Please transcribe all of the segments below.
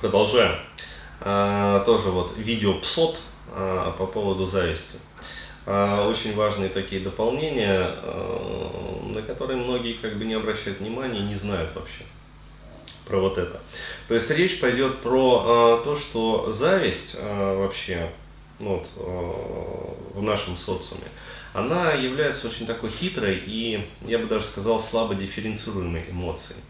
Продолжаем. А, тоже вот видео псот а, по поводу зависти. А, очень важные такие дополнения, на которые многие как бы не обращают внимания и не знают вообще про вот это. То есть речь пойдет про то, что зависть вообще ну, вот, в нашем социуме, она является очень такой хитрой и, я бы даже сказал, слабо дифференцируемой эмоцией.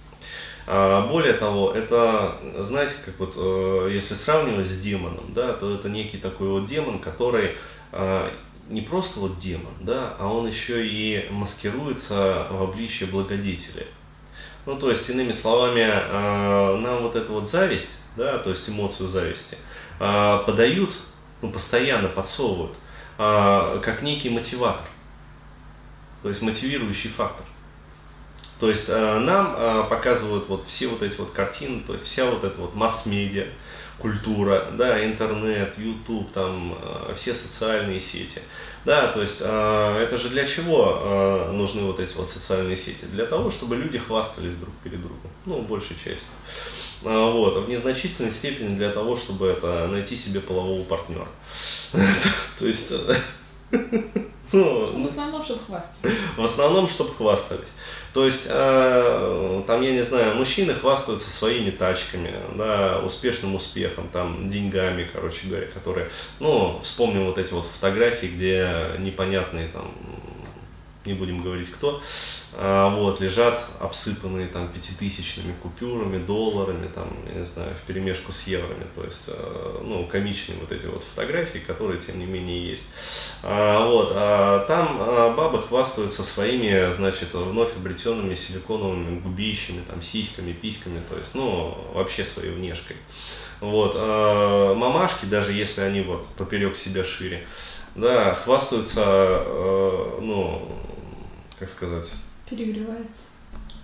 А, более того, это, знаете, как вот, э, если сравнивать с демоном, да, то это некий такой вот демон, который а, не просто вот демон, да, а он еще и маскируется в обличье благодетеля. Ну, то есть, иными словами, а, нам вот эту вот зависть, да, то есть эмоцию зависти, подают, ну, постоянно подсовывают, как некий мотиватор, то есть мотивирующий фактор. То есть э, нам э, показывают вот все вот эти вот картины, то есть вся вот эта вот масс-медиа, культура, да, интернет, YouTube, там, э, все социальные сети. Да, то есть это же для чего нужны вот эти вот социальные сети? Для того, чтобы люди хвастались друг перед другом, ну, большей частью. Вот, в незначительной степени для того, чтобы это найти себе полового партнера. То есть ну, в основном, чтобы хвастались. В основном, чтобы хвастались. То есть, э, там, я не знаю, мужчины хвастаются своими тачками, да, успешным успехом, там, деньгами, короче говоря, которые, ну, вспомним вот эти вот фотографии, где непонятные там не будем говорить кто, а, вот, лежат обсыпанные там пятитысячными купюрами, долларами, там, я не знаю, в перемешку с евроми, то есть, а, ну, комичные вот эти вот фотографии, которые, тем не менее, есть. А, вот, а там бабы хвастаются своими, значит, вновь обретенными силиконовыми губищами, там, сиськами, письками, то есть, ну, вообще своей внешкой. Вот, а мамашки, даже если они вот поперек себя шире, да, хвастаются, э, ну, как сказать? Перегревается.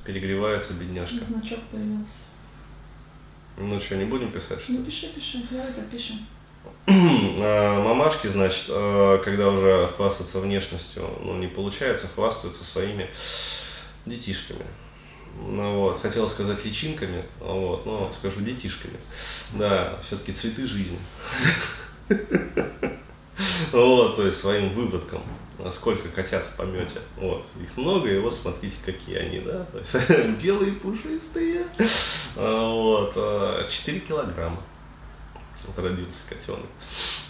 Перегревается бедняжка. Значок появился. Ну что, не будем писать? Что? Ну пиши, пиши, давай это пишем. А, мамашки, значит, а, когда уже хвастаться внешностью, ну, не получается, хвастаются своими детишками. Ну, вот, хотел сказать личинками, вот, но скажу детишками. Да, все-таки цветы жизни. Вот, то есть своим выводком сколько котят в помете. Вот. Их много, и вот смотрите, какие они, да. То есть белые, пушистые. А, вот. 4 а, килограмма. Вот родился котенок.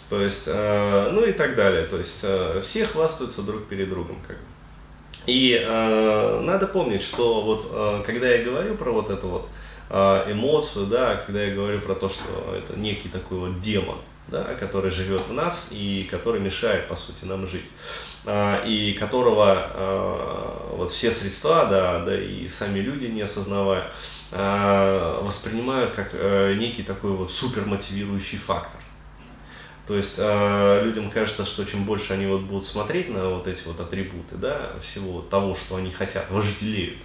То есть, а, ну и так далее. То есть все хвастаются друг перед другом. Как бы. И э, надо помнить, что вот э, когда я говорю про вот эту вот э, эмоцию, да, когда я говорю про то, что это некий такой вот демон, да, который живет в нас и который мешает, по сути, нам жить. А, и которого а, вот все средства, да, да и сами люди, не осознавая, а, воспринимают как э, некий такой вот супер мотивирующий фактор. То есть людям кажется, что чем больше они вот будут смотреть на вот эти вот атрибуты, да, всего того, что они хотят, вожделеют.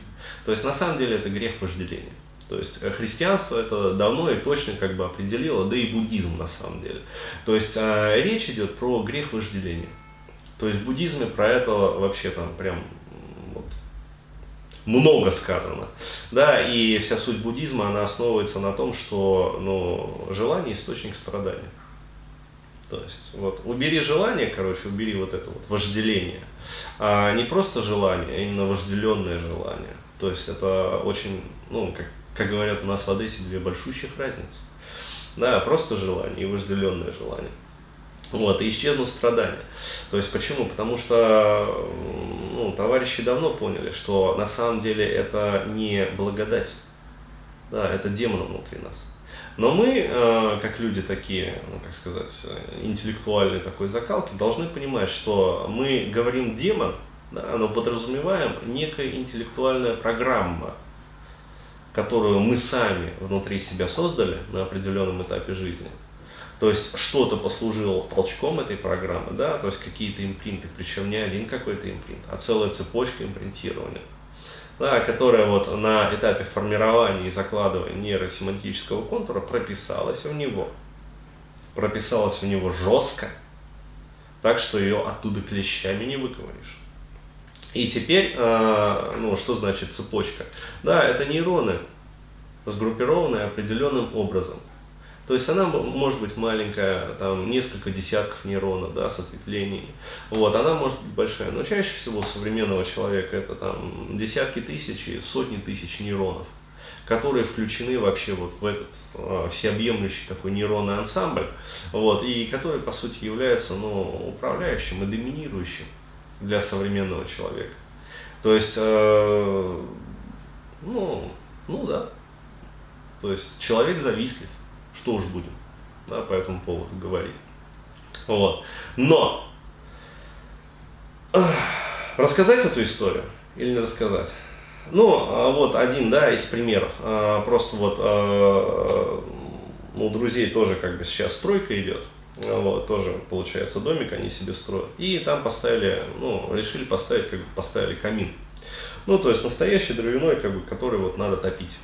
То есть на самом деле это грех вожделения. То есть э, христианство это давно и точно как бы определило, да и буддизм на самом деле. То есть э, речь идет про грех вожделения. То есть в буддизме про это вообще там прям вот, много сказано. Да, и вся суть буддизма, она основывается на том, что ну, желание источник страдания. То есть, вот, убери желание, короче, убери вот это вот вожделение. А не просто желание, а именно вожделенное желание. То есть это очень, ну, как как говорят у нас в Одессе, две большущих разницы. Да, просто желание и вожделенное желание. Вот, и исчезнут страдания. То есть почему? Потому что ну, товарищи давно поняли, что на самом деле это не благодать, да, это демон внутри нас. Но мы, э, как люди такие, ну, как сказать, интеллектуальной такой закалки, должны понимать, что мы говорим демон, да, но подразумеваем некая интеллектуальная программа, которую мы сами внутри себя создали на определенном этапе жизни. То есть что-то послужило толчком этой программы, да, то есть какие-то импринты, причем не один какой-то импринт, а целая цепочка импринтирования, да, которая вот на этапе формирования и закладывания нейросемантического контура прописалась в него. Прописалась в него жестко, так что ее оттуда клещами не выковыришь. И теперь, э, ну, что значит цепочка? Да, это нейроны, сгруппированные определенным образом. То есть она может быть маленькая, там несколько десятков нейронов, да, с ответвлениями. Вот, она может быть большая, но чаще всего у современного человека это там десятки тысяч и сотни тысяч нейронов, которые включены вообще вот в этот э, всеобъемлющий такой нейронный ансамбль, вот, и который, по сути, является ну, управляющим и доминирующим для современного человека. То есть, э, ну, ну да, то есть человек завистлив что уж будем да, по этому поводу говорить. Вот. Но рассказать эту историю или не рассказать? Ну, а вот один, да, из примеров. А, просто вот а, у друзей тоже как бы сейчас стройка идет. Вот, тоже получается домик они себе строят. И там поставили, ну, решили поставить, как бы поставили камин. Ну, то есть настоящий дровяной, как бы, который вот надо топить.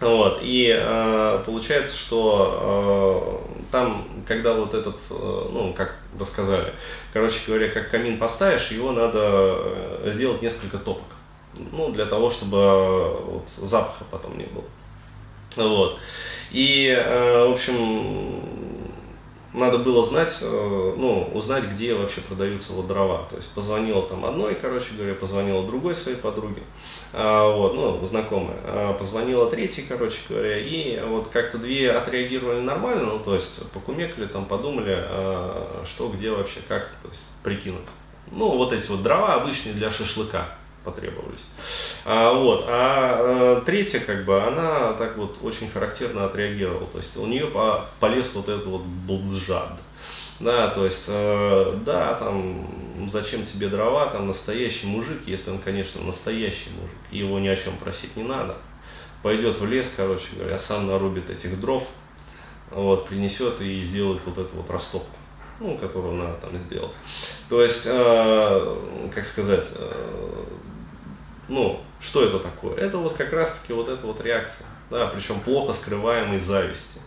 Вот, и э, получается, что э, там, когда вот этот, э, ну, как рассказали, короче говоря, как камин поставишь, его надо э, сделать несколько топок. Ну, для того, чтобы э, вот, запаха потом не было. Вот. И, э, в общем, надо было знать, э, ну, узнать, где вообще продаются вот дрова. То есть позвонила там одной, короче говоря, позвонила другой своей подруге, а, вот, ну, знакомая, а, позвонила третьей, короче говоря, и вот как-то две отреагировали нормально, ну, то есть покумекали, там, подумали, а, что, где вообще, как, то есть прикинуть. Ну, вот эти вот дрова обычные для шашлыка потребовались. А, вот. а, а третья, как бы, она так вот очень характерно отреагировала. То есть у нее по, полез вот этот вот блджад. Да, то есть, э, да, там, зачем тебе дрова, там настоящий мужик, если он, конечно, настоящий мужик, его ни о чем просить не надо, пойдет в лес, короче говоря, сам нарубит этих дров, вот, принесет и сделает вот эту вот растопку ну, которую надо там сделать. То есть, э, как сказать, э, ну, что это такое? Это вот как раз-таки вот эта вот реакция, да, причем плохо скрываемой зависти,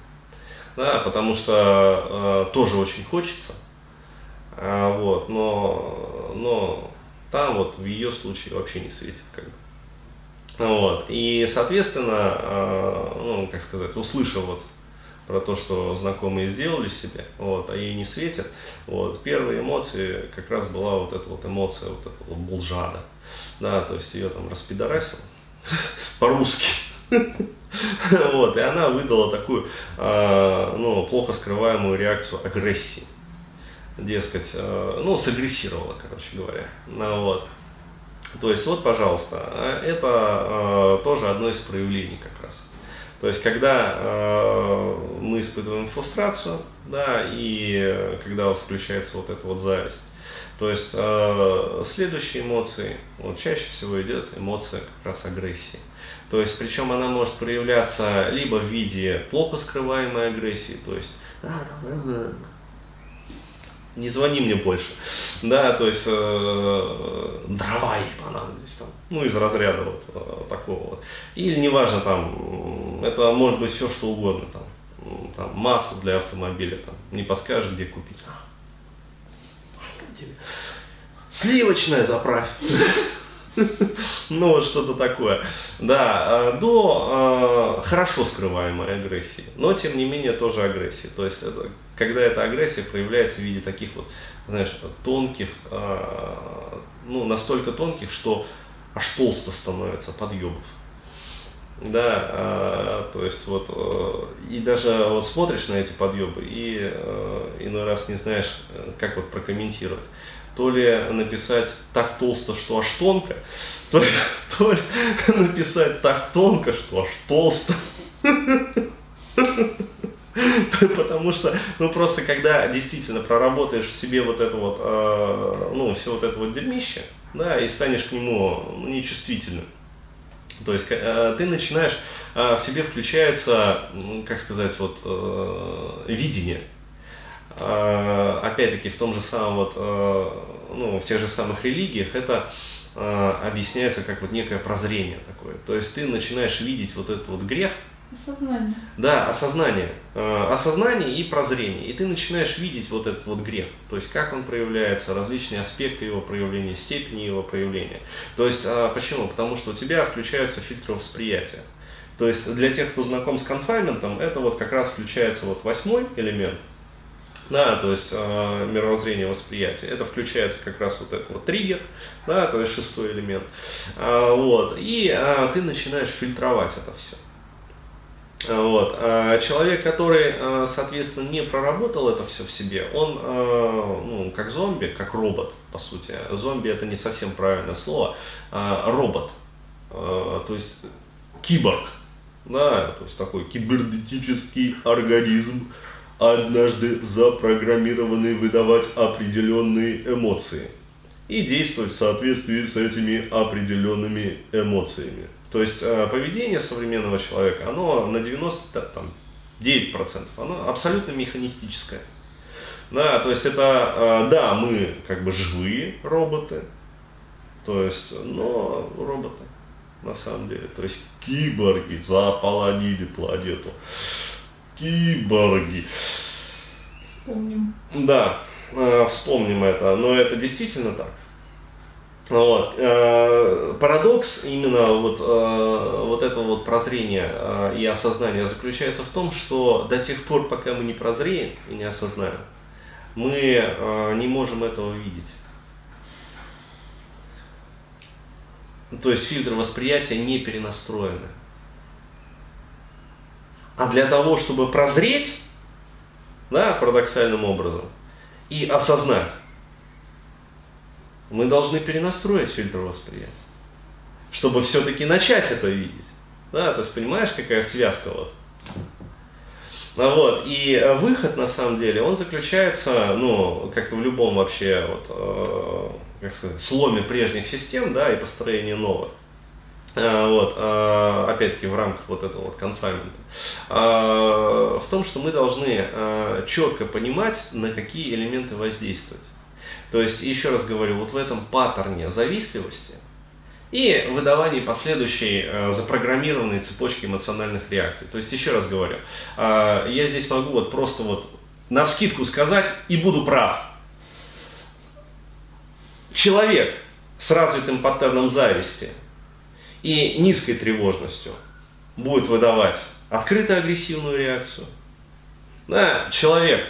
да, потому что э, тоже очень хочется, э, вот, но, но там вот в ее случае вообще не светит как бы. Вот. И, соответственно, э, ну, как сказать, услышав вот про то, что знакомые сделали себе, вот, а ей не светит, вот, первые эмоции как раз была вот эта вот эмоция вот этого булжада да, то есть ее там распидорасил по-русски. Вот, и она выдала такую, э, ну, плохо скрываемую реакцию агрессии. Дескать, э, ну, сагрессировала, короче говоря. Ну, вот. То есть, вот, пожалуйста, а это тоже одно из проявлений как раз. То есть, когда э, мы испытываем фрустрацию, да, и когда включается вот эта вот зависть, то есть э, следующие эмоции, вот чаще всего идет эмоция как раз агрессии. То есть, причем она может проявляться либо в виде плохо скрываемой агрессии, то есть, не звони мне больше, да, то есть э, дрова ей понадобились там, ну из разряда вот э, такого вот. Или неважно там, это может быть все что угодно там, там масло для автомобиля там, не подскажешь где купить, тебе. Сливочное заправь. Ну, вот что-то такое. Да, э, до э, хорошо скрываемой агрессии, но тем не менее тоже агрессии. То есть, это, когда эта агрессия проявляется в виде таких вот, знаешь, тонких, э, ну, настолько тонких, что аж толсто становится подъемов. Да, а, то есть вот, и даже вот смотришь на эти подъемы и иной раз не знаешь, как вот прокомментировать то ли написать так толсто, что аж тонко, то ли, то ли написать так тонко, что аж толсто. Потому что, ну просто когда действительно проработаешь в себе вот это вот, э, ну все вот это вот дерьмище, да, и станешь к нему ну, нечувствительным, то есть э, ты начинаешь, э, в себе включается, как сказать, вот э, видение, опять-таки в том же самом вот, э, ну, в тех же самых религиях это э, объясняется как вот некое прозрение такое. То есть ты начинаешь видеть вот этот вот грех. Осознание. Да, осознание. Осознание и прозрение. И ты начинаешь видеть вот этот вот грех. То есть как он проявляется, различные аспекты его проявления, степени его проявления. То есть почему? Потому что у тебя включаются фильтры восприятия. То есть для тех, кто знаком с конфайментом, это вот как раз включается вот восьмой элемент, да, то есть э, мировоззрение восприятия. Это включается как раз вот этот вот триггер, да, то есть шестой элемент. А, вот, и а, ты начинаешь фильтровать это все. Вот. А человек, который, а, соответственно, не проработал это все в себе, он а, ну, как зомби, как робот, по сути. Зомби это не совсем правильное слово, а робот. То есть киборг. Да, то есть такой кибернетический организм, однажды запрограммированный выдавать определенные эмоции и действовать в соответствии с этими определенными эмоциями. То есть э, поведение современного человека, оно на 99%, оно абсолютно механистическое. Да, то есть это, э, да, мы как бы живые роботы, то есть, но роботы на самом деле. То есть киборги заполонили планету. Киборги. Вспомним. Да, э, вспомним это, но это действительно так. Вот. Э, парадокс именно вот, э, вот этого вот прозрения и осознания заключается в том, что до тех пор, пока мы не прозреем и не осознаем, мы не можем этого видеть. То есть фильтры восприятия не перенастроены. Для того, чтобы прозреть, да, парадоксальным образом, и осознать, мы должны перенастроить фильтр восприятия, чтобы все-таки начать это видеть. Да, то есть понимаешь, какая связка вот. А вот, и э, выход, на самом деле, он заключается, ну, как и в любом вообще, вот, э, как сказать, сломе прежних систем, да, и построении новых. А, вот, а, опять-таки в рамках вот этого вот конфаймента, а, в том, что мы должны а, четко понимать, на какие элементы воздействовать. То есть, еще раз говорю, вот в этом паттерне завистливости и выдавании последующей э, запрограммированной цепочки эмоциональных реакций. То есть, еще раз говорю, э, я здесь могу вот просто вот на вскидку сказать и буду прав. Человек с развитым паттерном зависти и низкой тревожностью будет выдавать открыто агрессивную реакцию. Да, человек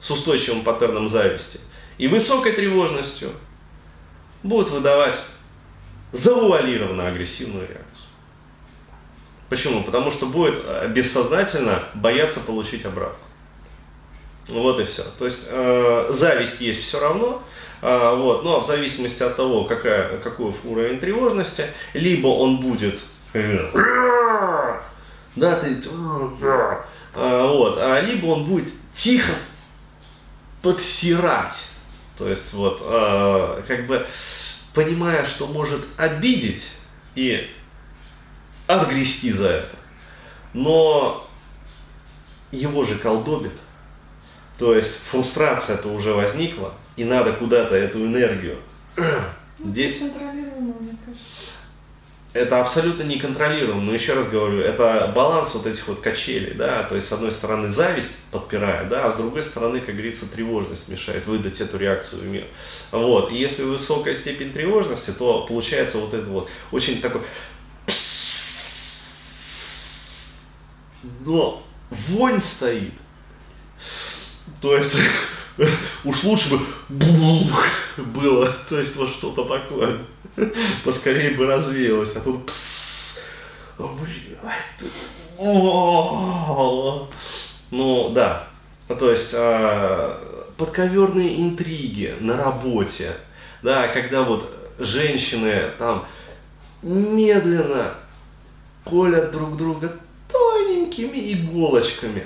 с устойчивым паттерном зависти – и высокой тревожностью будут выдавать завуалированно агрессивную реакцию. Почему? Потому что будет э, бессознательно бояться получить обратно. Вот и все. То есть э, зависть есть все равно, вот, ну а в зависимости от того, какая, какой уровень тревожности, либо он будет да, ты, э, вот, а либо он будет тихо подсирать. То есть вот, как бы понимая, что может обидеть и отгрести за это, но его же колдобит. То есть фрустрация-то уже возникла, и надо куда-то эту энергию ну, деть. это абсолютно неконтролируемо. Но еще раз говорю, это баланс вот этих вот качелей, да, то есть с одной стороны зависть подпирает, да, а с другой стороны, как говорится, тревожность мешает выдать эту реакцию в мир. Вот, и если высокая степень тревожности, то получается вот это вот очень такой но вонь стоит. То есть уж лучше бы было, то есть вот что-то такое. Поскорее бы развеялось, а тут пс, ну да, то есть а, подковерные интриги на работе, да, когда вот женщины там медленно колят друг друга тоненькими иголочками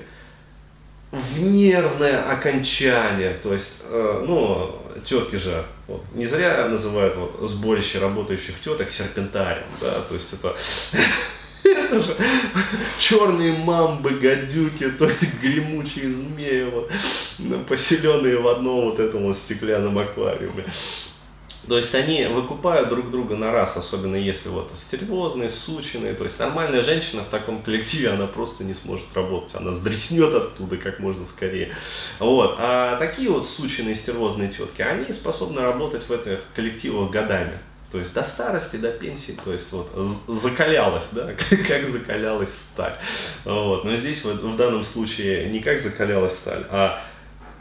в нервное окончание, то есть, э, ну, тетки же, вот, не зря называют вот, сборище работающих теток серпентарием, да, то есть это, черные мамбы, гадюки, то есть гремучие змеи, вот, поселенные в одном вот этом вот стеклянном аквариуме. То есть они выкупают друг друга на раз, особенно если вот стервозные, сученые. То есть нормальная женщина в таком коллективе, она просто не сможет работать. Она сдреснет оттуда как можно скорее. Вот. А такие вот сученые, стервозные тетки, они способны работать в этих коллективах годами. То есть до старости, до пенсии, то есть вот закалялась, да, как закалялась сталь. Вот. Но здесь вот, в данном случае не как закалялась сталь, а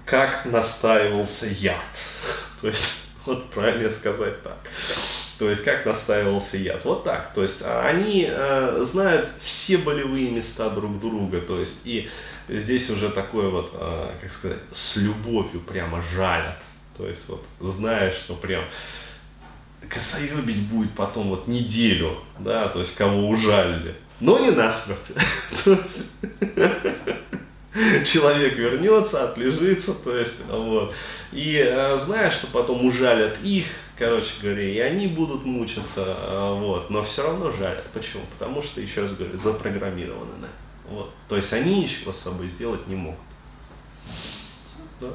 как настаивался яд. То есть, вот правильно сказать так. То есть, как настаивался яд. Вот так. То есть, а, они э, знают все болевые места друг друга. То есть, и здесь уже такое вот, э, как сказать, с любовью прямо жалят. То есть, вот, знаешь, что прям косоебить будет потом вот неделю, да, то есть кого ужалили. Но не насмерть. человек вернется, отлежится, то есть, вот. И э, знаешь, что потом ужалят их, короче говоря, и они будут мучиться, э, вот, но все равно жалят. Почему? Потому что, еще раз говорю, запрограммированы. Вот. То есть они ничего с собой сделать не могут. Да.